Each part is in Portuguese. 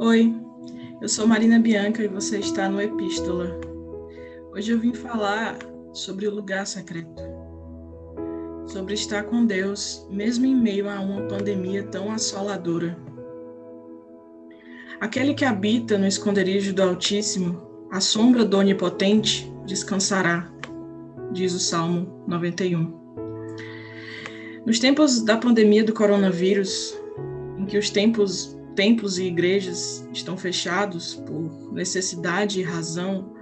Oi, eu sou Marina Bianca e você está no Epístola. Hoje eu vim falar sobre o lugar secreto, sobre estar com Deus, mesmo em meio a uma pandemia tão assoladora. Aquele que habita no esconderijo do Altíssimo, à sombra do Onipotente, descansará, diz o Salmo 91. Nos tempos da pandemia do coronavírus, em que os tempos templos e igrejas estão fechados por necessidade e razão,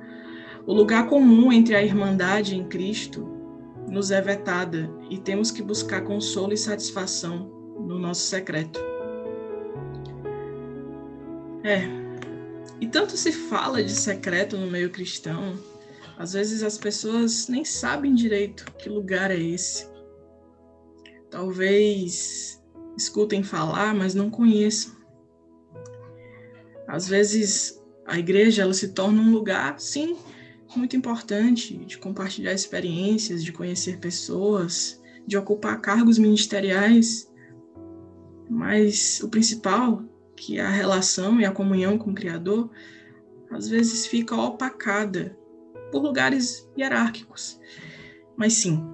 o lugar comum entre a irmandade em Cristo nos é vetada e temos que buscar consolo e satisfação no nosso secreto. É, e tanto se fala de secreto no meio cristão, às vezes as pessoas nem sabem direito que lugar é esse. Talvez escutem falar, mas não conheçam. Às vezes a igreja ela se torna um lugar, sim, muito importante de compartilhar experiências, de conhecer pessoas, de ocupar cargos ministeriais, mas o principal, que é a relação e a comunhão com o Criador, às vezes fica opacada por lugares hierárquicos. Mas sim,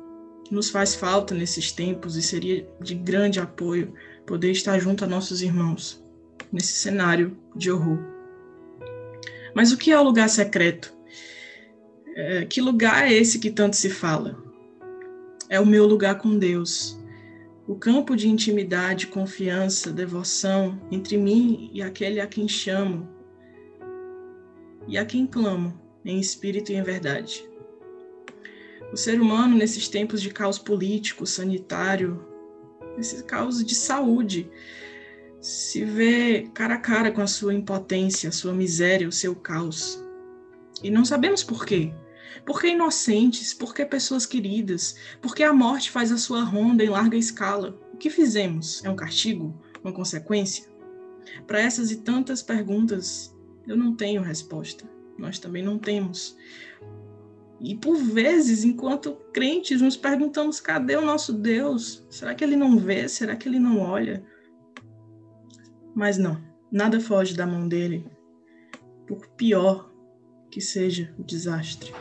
nos faz falta nesses tempos e seria de grande apoio poder estar junto a nossos irmãos nesse cenário de horror. Mas o que é o lugar secreto? É, que lugar é esse que tanto se fala? É o meu lugar com Deus, o campo de intimidade, confiança, devoção entre mim e aquele a quem chamo e a quem clamo, em espírito e em verdade. O ser humano, nesses tempos de caos político, sanitário, nesses caos de saúde, se vê cara a cara com a sua impotência, a sua miséria, o seu caos. E não sabemos por quê. Por que inocentes? Por que pessoas queridas? Por que a morte faz a sua ronda em larga escala? O que fizemos? É um castigo? Uma consequência? Para essas e tantas perguntas, eu não tenho resposta. Nós também não temos. E por vezes, enquanto crentes, nos perguntamos: cadê o nosso Deus? Será que ele não vê? Será que ele não olha? Mas não, nada foge da mão dele, por pior que seja o desastre.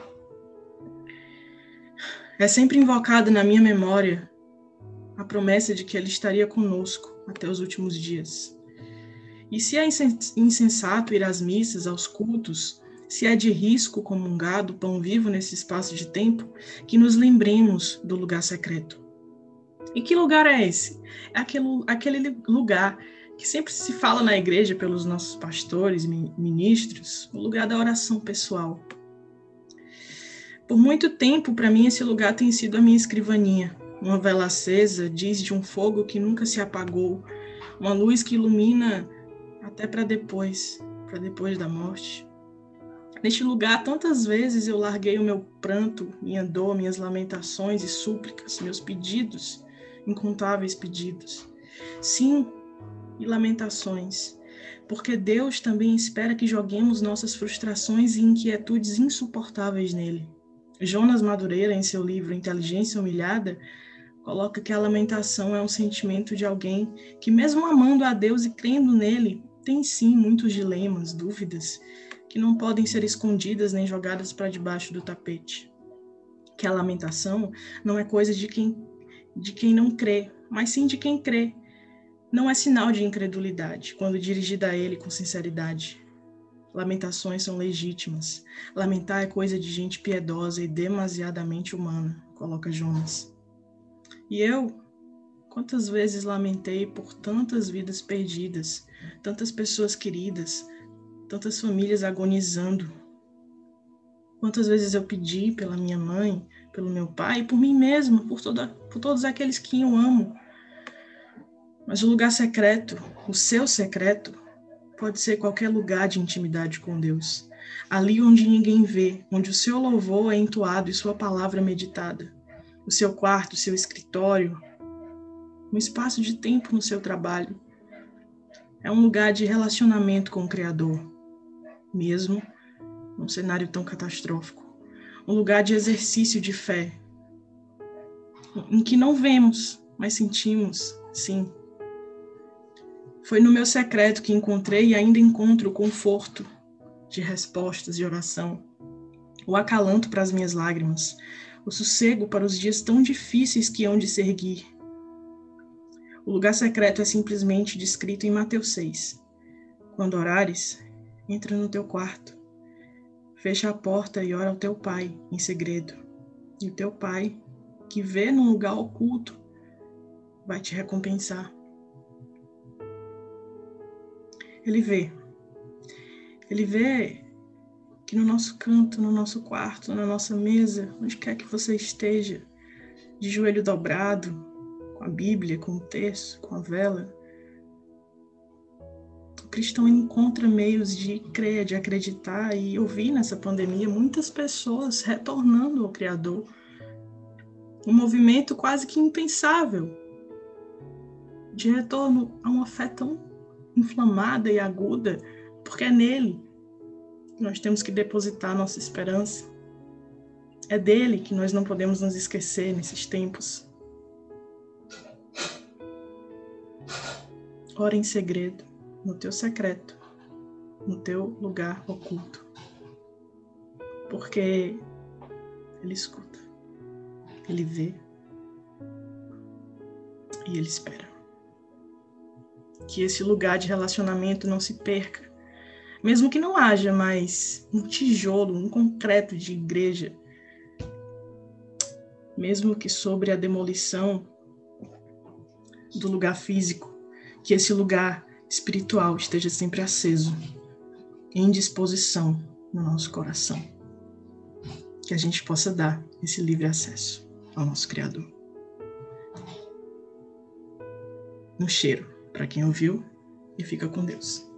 É sempre invocada na minha memória a promessa de que ele estaria conosco até os últimos dias. E se é insensato ir às missas, aos cultos, se é de risco comungado pão vivo nesse espaço de tempo, que nos lembremos do lugar secreto. E que lugar é esse? É aquele, aquele lugar que sempre se fala na igreja pelos nossos pastores, ministros, o lugar da oração pessoal. Por muito tempo, para mim, esse lugar tem sido a minha escrivaninha. Uma vela acesa diz de um fogo que nunca se apagou, uma luz que ilumina até para depois, para depois da morte. Neste lugar, tantas vezes eu larguei o meu pranto, minha dor, minhas lamentações e súplicas, meus pedidos, incontáveis pedidos. Sim, e lamentações, porque Deus também espera que joguemos nossas frustrações e inquietudes insuportáveis nele. Jonas Madureira, em seu livro Inteligência Humilhada, coloca que a lamentação é um sentimento de alguém que, mesmo amando a Deus e crendo nele, tem sim muitos dilemas, dúvidas, que não podem ser escondidas nem jogadas para debaixo do tapete. Que a lamentação não é coisa de quem, de quem não crê, mas sim de quem crê, não é sinal de incredulidade quando dirigida a ele com sinceridade. Lamentações são legítimas. Lamentar é coisa de gente piedosa e demasiadamente humana, coloca Jonas. E eu, quantas vezes lamentei por tantas vidas perdidas, tantas pessoas queridas, tantas famílias agonizando. Quantas vezes eu pedi pela minha mãe, pelo meu pai, por mim mesmo, por, toda, por todos aqueles que eu amo, mas o lugar secreto, o seu secreto, pode ser qualquer lugar de intimidade com Deus. Ali onde ninguém vê, onde o seu louvor é entoado e sua palavra meditada. O seu quarto, o seu escritório, um espaço de tempo no seu trabalho. É um lugar de relacionamento com o Criador, mesmo num cenário tão catastrófico. Um lugar de exercício de fé, em que não vemos, mas sentimos, sim, Foi no meu secreto que encontrei e ainda encontro o conforto de respostas de oração, o acalanto para as minhas lágrimas, o sossego para os dias tão difíceis que hão de se. O lugar secreto é simplesmente descrito em Mateus 6. Quando orares, entra no teu quarto, fecha a porta e ora ao teu pai em segredo. E o teu pai, que vê num lugar oculto, vai te recompensar. Ele vê. Ele vê que no nosso canto, no nosso quarto, na nossa mesa, onde quer que você esteja, de joelho dobrado, com a Bíblia, com o texto, com a vela, o cristão encontra meios de crer, de acreditar e ouvir nessa pandemia muitas pessoas retornando ao Criador. Um movimento quase que impensável de retorno a uma fé tão inflamada e aguda, porque é nele nós temos que depositar nossa esperança. É dele que nós não podemos nos esquecer nesses tempos. Ora em segredo, no teu secreto, no teu lugar oculto. Porque ele escuta, ele vê e ele espera que esse lugar de relacionamento não se perca. Mesmo que não haja mais um tijolo, um concreto de igreja, mesmo que sobre a demolição do lugar físico, que esse lugar espiritual esteja sempre aceso, em disposição no nosso coração. Que a gente possa dar esse livre acesso ao nosso Criador. No cheiro para quem ouviu e fica com Deus.